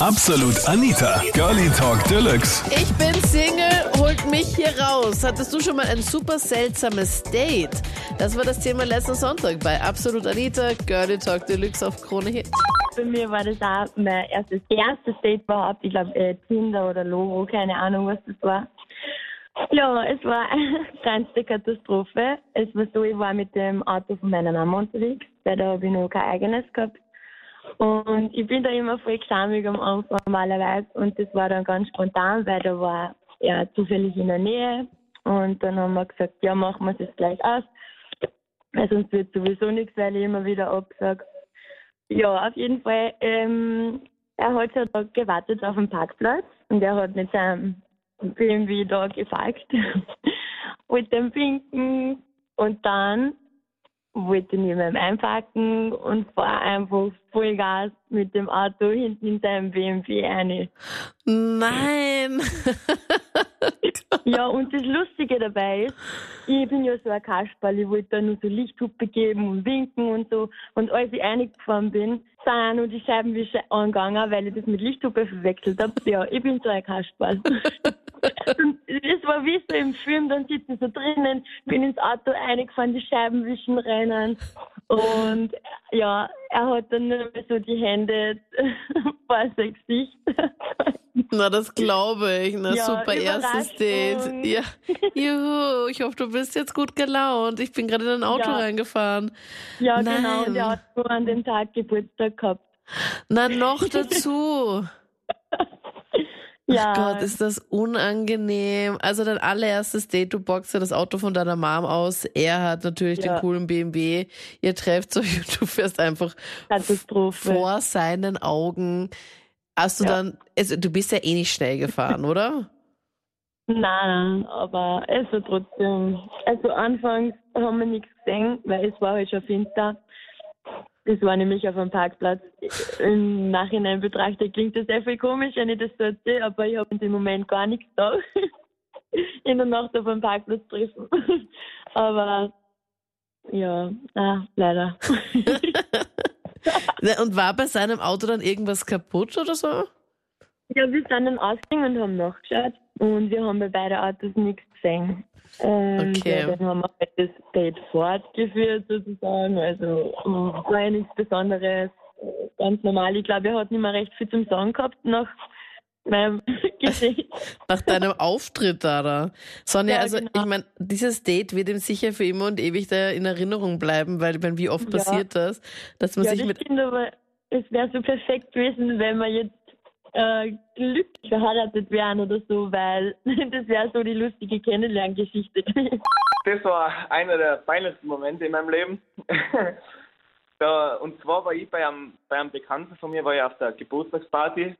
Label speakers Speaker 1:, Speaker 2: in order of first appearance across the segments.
Speaker 1: Absolut Anita, Girlie Talk Deluxe.
Speaker 2: Ich bin Single, holt mich hier raus. Hattest du schon mal ein super seltsames Date? Das war das Thema letzten Sonntag bei Absolut Anita, Girlie Talk Deluxe auf Krone Hit.
Speaker 3: Bei mir war das auch mein erstes, erstes Date überhaupt. Ich glaube, äh, Tinder oder Logo, keine Ahnung, was das war. Ja, es war eine kleinste Katastrophe. Es war so, ich war mit dem Auto von meiner Mama unterwegs, weil da habe ich noch kein eigenes gehabt. Und ich bin da immer voll gesammelt am Anfang normalerweise. Und das war dann ganz spontan, weil da war er zufällig in der Nähe. Und dann haben wir gesagt, ja, machen wir es jetzt gleich aus, weil sonst wird sowieso nichts, weil ich immer wieder absage. Ja, auf jeden Fall, ähm, er hat schon da gewartet auf dem Parkplatz und er hat mit seinem BMW da gefolgt, mit dem Pinken. Und dann wollte neben ihm einpacken und fahr einfach Vollgas mit dem Auto hinten in seinem BMW rein.
Speaker 2: Nein!
Speaker 3: Ja, und das Lustige dabei ist, ich bin ja so ein Kasperl, ich wollte da nur so Lichthupe geben und winken und so. Und als ich reingefahren bin, sind auch nur die Scheibenwischer angegangen, weil ich das mit Lichthupe verwechselt habe. Ja, ich bin so ein Kasperl. Es war wie so im Film, dann sitze ich so drinnen, bin ins Auto reingefahren, die Scheiben wischen rein. Und ja, er hat dann nur so die Hände vor sein Gesicht.
Speaker 2: Na, das glaube ich. Na,
Speaker 3: Ja,
Speaker 2: super erstes Date. Ja. Juhu, ich hoffe, du bist jetzt gut gelaunt. Ich bin gerade in ein Auto
Speaker 3: Ja.
Speaker 2: reingefahren.
Speaker 3: Ja,
Speaker 2: Nein.
Speaker 3: genau. Und er hat nur an dem Tag Geburtstag gehabt.
Speaker 2: Na, noch dazu.
Speaker 3: Ja,
Speaker 2: Gott, ist das unangenehm. Also dein allererstes Date, du boxst ja das Auto von deiner Mom aus. Er hat natürlich den
Speaker 3: Ja.
Speaker 2: coolen BMW. Ihr trefft euch und du fährst einfach vor seinen Augen. Hast du
Speaker 3: Ja.
Speaker 2: dann, also du bist ja eh nicht schnell gefahren, oder?
Speaker 3: Nein, aber es war trotzdem. Also anfangs haben wir nichts gesehen, weil es war halt schon finster. Das war nämlich auf einem Parkplatz. Im Nachhinein betrachtet klingt das sehr viel komisch, wenn ich das so erzähle, aber ich habe in dem Moment gar nichts da. In der Nacht auf einem Parkplatz treffen. Aber ja, ah, leider.
Speaker 2: Na, Und war bei seinem Auto dann irgendwas kaputt oder so?
Speaker 3: Ja, wir sind dann ausgegangen und haben nachgeschaut und wir haben bei beiden Autos nichts gesehen. Und
Speaker 2: Okay.
Speaker 3: ja, dann haben wir halt das Date fortgeführt sozusagen. Also war ja nichts Besonderes, ganz normal. Ich glaube, er hat nicht mehr recht viel zum Sagen gehabt nach meinem Gesicht.
Speaker 2: Nach deinem Auftritt da, da. Sonja,
Speaker 3: Ja,
Speaker 2: also
Speaker 3: genau.
Speaker 2: ich meine, dieses Date wird ihm sicher für immer und ewig da in Erinnerung bleiben, weil ich meine, wie oft
Speaker 3: Ja.
Speaker 2: passiert das, dass man sich mit
Speaker 3: stimmt, aber es wäre so perfekt gewesen, wenn wir jetzt äh, glücklich verheiratet wären oder so, weil das wäre so die lustige Kennenlerngeschichte.
Speaker 4: Das war einer der peinlichsten Momente in meinem Leben. da, und zwar war ich bei einem, bei einem Bekannten von mir, war ich auf der Geburtstagsparty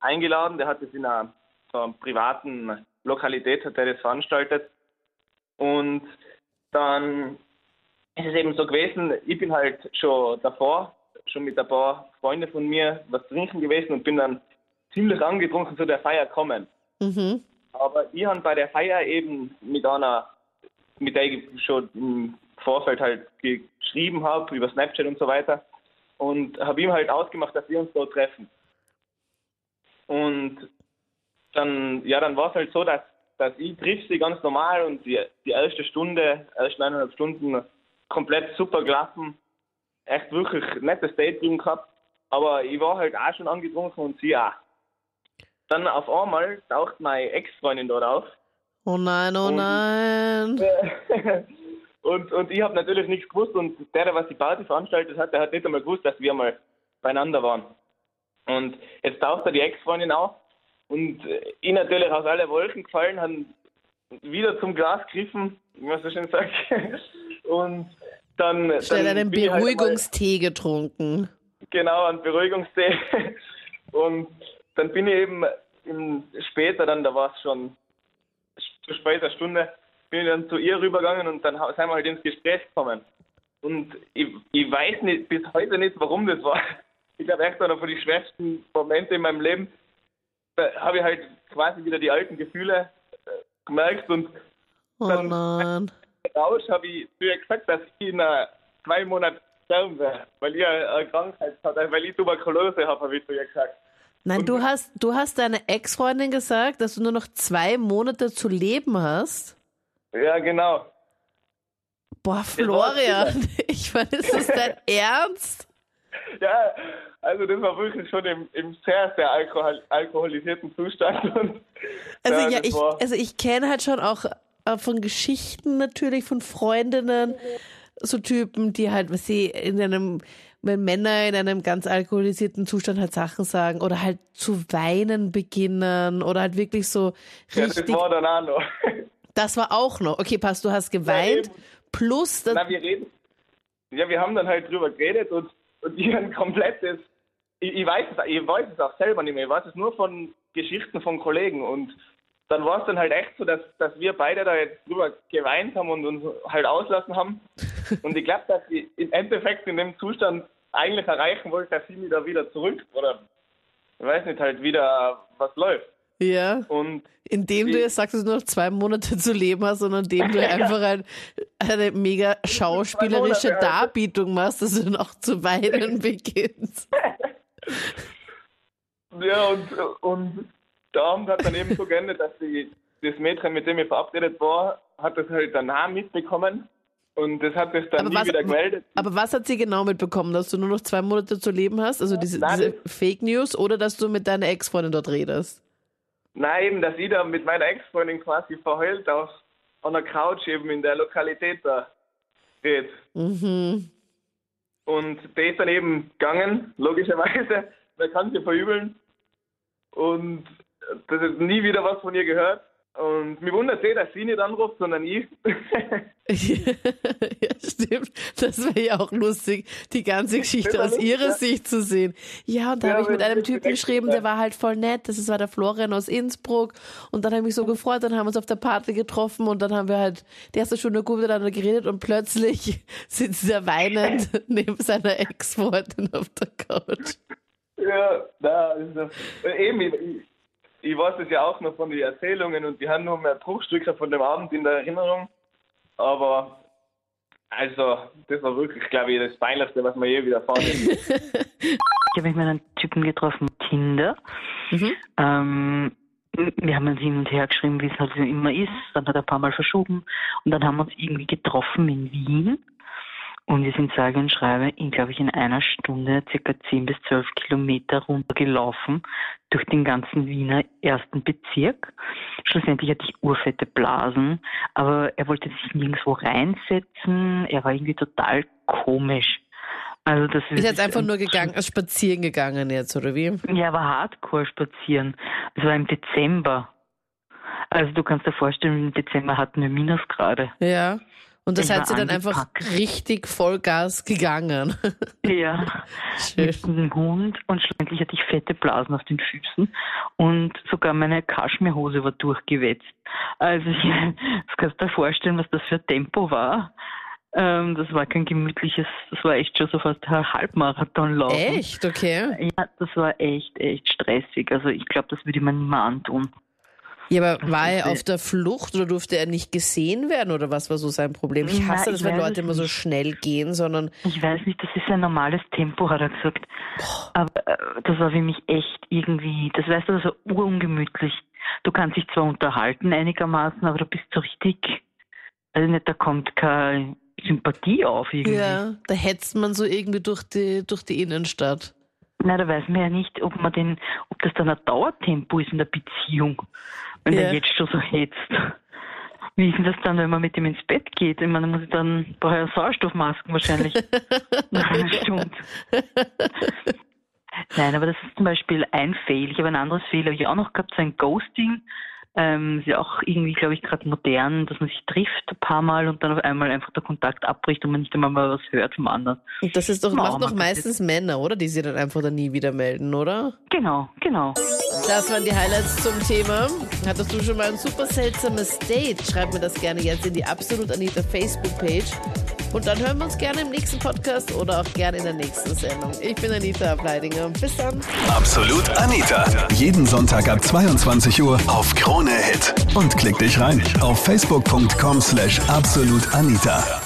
Speaker 4: eingeladen. Der hat das in einer, so einer privaten Lokalität, hat er das veranstaltet. Und dann ist es eben so gewesen, ich bin halt schon davor, schon mit ein paar Freunden von mir was trinken gewesen und bin dann ziemlich angetrunken zu der Feier gekommen.
Speaker 2: Mhm.
Speaker 4: Aber ich habe bei der Feier eben mit einer, mit der ich schon im Vorfeld halt geschrieben habe, über Snapchat und so weiter. Und habe ihm halt ausgemacht, dass wir uns dort treffen. Und dann, ja, dann war es halt so, dass, dass ich triff sie ganz normal und die, die erste Stunde, ersten eineinhalb Stunden komplett super gelaufen. Echt wirklich nettes Date gehabt. Aber ich war halt auch schon angetrunken und sie auch. Dann auf einmal taucht meine Ex-Freundin dort auf.
Speaker 2: Oh nein, oh
Speaker 4: Und-
Speaker 2: nein.
Speaker 4: und, und ich habe natürlich nichts gewusst und der, der was die Party veranstaltet hat, der hat nicht einmal gewusst, dass wir mal beieinander waren. Und jetzt taucht da die Ex-Freundin auf und ich natürlich aus aller Wolken gefallen, haben wieder zum Glas gegriffen, wie man so schön sagt. Und dann.
Speaker 2: Schnell einen
Speaker 4: halt
Speaker 2: Beruhigungstee getrunken.
Speaker 4: Genau, ein Beruhigungstee. Und dann bin ich eben im, später, dann, da war es schon zu später Stunde, bin ich dann zu ihr rübergegangen und dann sind wir halt ins Gespräch gekommen. Und ich, ich weiß nicht, bis heute nicht, warum das war. Ich glaube, echt einer von den schwersten Momente in meinem Leben. Da habe ich halt quasi wieder die alten Gefühle äh, gemerkt und
Speaker 2: Oh
Speaker 4: Dann-
Speaker 2: nein.
Speaker 4: Rausch habe ich zu ihr gesagt, dass ich in äh, zwei Monaten sterben werde, weil ich eine eine Krankheit habe, weil ich Tuberkulose habe, habe ich zu ihr gesagt.
Speaker 2: Nein,
Speaker 4: Und-
Speaker 2: du hast, du hast deiner Ex-Freundin gesagt, dass du nur noch zwei Monate zu leben hast.
Speaker 4: Ja, genau.
Speaker 2: Boah, Florian, ich meine, ist das dein Ernst?
Speaker 4: Ja, also das war wirklich schon im, im sehr, sehr alkohol, alkoholisierten Zustand. Und,
Speaker 2: Also ja,
Speaker 4: das
Speaker 2: ich,
Speaker 4: war-
Speaker 2: also ich kenne halt schon auch äh, von Geschichten natürlich von Freundinnen so Typen, die halt, was sie in einem, wenn Männer in einem ganz alkoholisierten Zustand halt Sachen sagen oder halt zu weinen beginnen oder halt wirklich so
Speaker 4: ja, das
Speaker 2: richtig.
Speaker 4: war dann auch noch.
Speaker 2: Das war auch noch. Okay, pass, du hast geweint
Speaker 4: eben.
Speaker 2: plus das,
Speaker 4: Na, wir reden. Ja, wir haben dann halt drüber geredet und, und ich ein komplettes. Ich, ich, weiß es, ich weiß es auch selber nicht mehr. Ich weiß es nur von Geschichten von Kollegen. Und dann war es dann halt echt so, dass, dass wir beide da jetzt drüber geweint haben und uns halt auslassen haben. Und ich glaube, dass ich im Endeffekt in dem Zustand eigentlich erreichen wollte, dass sie mich da wieder zurück oder ich weiß nicht, halt wieder was läuft.
Speaker 2: ja,
Speaker 4: Und
Speaker 2: indem du jetzt sagst, dass du noch zwei Monate zu leben hast, sondern indem du einfach ein, eine mega schauspielerische
Speaker 4: Monate, Alter.
Speaker 2: Darbietung machst, dass du noch zu weinen beginnst.
Speaker 4: Ja, und, und der Abend hat dann eben so geendet, dass die, das Mädchen, mit dem ich verabredet war, hat das halt danach mitbekommen. Und das hat sich dann
Speaker 2: Aber
Speaker 4: nie
Speaker 2: was,
Speaker 4: wieder gemeldet.
Speaker 2: aber was hat sie genau mitbekommen, dass du nur noch zwei Monate zu leben hast? Also diese,
Speaker 4: Nein,
Speaker 2: diese Fake News oder dass du mit deiner Ex-Freundin dort redest?
Speaker 4: Nein, eben, dass ich da mit meiner Ex-Freundin quasi verheult auf einer Couch eben in der Lokalität da steht.
Speaker 2: Mhm.
Speaker 4: Und der ist dann eben gegangen, logischerweise. Wer kann sie verübeln? Und das ist nie wieder was von ihr gehört. Und mir wundert sehr, dass sie nicht anruft, sondern ich.
Speaker 2: ja, stimmt. Das wäre ja auch lustig, die ganze Geschichte aus ihrer Sicht zu sehen. Ja, und da
Speaker 4: Ja,
Speaker 2: habe ich mit einem Typen geschrieben, der war halt voll nett. Das war der Florian aus Innsbruck. Und dann habe ich mich so gefreut, dann haben wir uns auf der Party getroffen und dann haben wir halt die erste Stunde gut miteinander geredet und plötzlich sitzt er weinend neben seiner Ex-Freundin auf der Couch.
Speaker 4: Ja, da ist das. Äh, Eben, ich, weiß es ja auch noch von den Erzählungen und wir haben nur mehr Bruchstücke von dem Abend in der Erinnerung. Aber, also, das war wirklich, glaube ich, das Peinlichste, was mir je widerfahren ist.
Speaker 5: Ich habe mich mit einem Typen getroffen, Tinder.
Speaker 2: Mhm.
Speaker 5: Ähm, wir haben uns hin und her geschrieben, wie es halt so immer ist. Dann hat er ein paar Mal verschoben. Und dann haben wir uns irgendwie getroffen in Wien. Und wir sind sage und schreibe, in, glaube ich, in einer Stunde circa 10 bis 12 Kilometer runtergelaufen durch den ganzen Wiener ersten Bezirk. Schlussendlich hatte ich urfette Blasen, aber er wollte sich nirgendwo reinsetzen. Er war irgendwie total komisch. Also das
Speaker 2: Ist jetzt einfach nur gegangen, spazieren gegangen jetzt, oder wie?
Speaker 5: ja, aber Hardcore spazieren. Es war im Dezember. Also du kannst dir vorstellen, im Dezember hatten wir Minusgrade.
Speaker 2: Ja. Und das
Speaker 5: Ich
Speaker 2: hat sie dann einfach richtig Vollgas gegangen.
Speaker 5: Ja,
Speaker 2: Schön.
Speaker 5: mit dem Hund und schlussendlich hatte ich fette Blasen auf den Füßen und sogar meine Kaschmirhose war durchgewetzt. Also ich, das kannst du dir vorstellen, was das für ein Tempo war. Ähm, das war kein gemütliches, das war echt schon so fast ein Halbmarathon laufen.
Speaker 2: Echt? Okay.
Speaker 5: Ja, das war echt, echt stressig. Also ich glaube, das würde man niemand antun.
Speaker 2: Ja, aber war er auf der Flucht oder durfte er nicht gesehen werden oder was war so sein Problem? Ich
Speaker 5: Na,
Speaker 2: hasse das,
Speaker 5: ich
Speaker 2: wenn Leute immer so schnell gehen, sondern
Speaker 5: Ich weiß nicht, das ist ein normales Tempo, hat er gesagt. Aber äh, das war für mich echt irgendwie, das weißt du, das war urungemütlich. Du kannst dich zwar unterhalten einigermaßen, aber du bist so richtig, also nicht, da kommt keine Sympathie auf irgendwie.
Speaker 2: ja, da hetzt man so irgendwie durch die, durch die Innenstadt.
Speaker 5: Nein, da weiß man ja nicht, ob man den, ob das dann ein Dauertempo ist in der Beziehung, wenn
Speaker 2: Ja.
Speaker 5: der jetzt schon so hetzt. Wie ist denn das dann, wenn man mit ihm ins Bett geht? Ich meine, da muss ich dann, ich ja Sauerstoffmasken wahrscheinlich. Nach einer Stunde. Nein, aber das ist zum Beispiel ein Fail. Ich habe ein anderes Fail, habe ich auch noch gehabt, so ein Ghosting. Ähm, ist ja auch irgendwie, glaube ich, gerade modern, dass man sich trifft ein paar Mal und dann auf einmal einfach der Kontakt abbricht und man nicht einmal mal was hört vom anderen.
Speaker 2: Und das ist doch,
Speaker 5: Ja,
Speaker 2: macht
Speaker 5: man
Speaker 2: doch meistens Männer, oder? Die sie dann einfach dann nie wieder melden, oder?
Speaker 5: Genau, genau.
Speaker 2: Das waren die Highlights zum Thema. Hattest du schon mal ein super seltsames Date? Schreib mir das gerne jetzt in die Absolut Anita Facebook-Page. Und dann hören wir uns gerne im nächsten Podcast oder auch gerne in der nächsten Sendung. Ich bin Anita Ableidinger. Bis dann.
Speaker 1: Absolut Anita. Jeden Sonntag ab 22 Uhr auf Krone Hit. Und klick dich rein auf facebook.com slash absolutanita.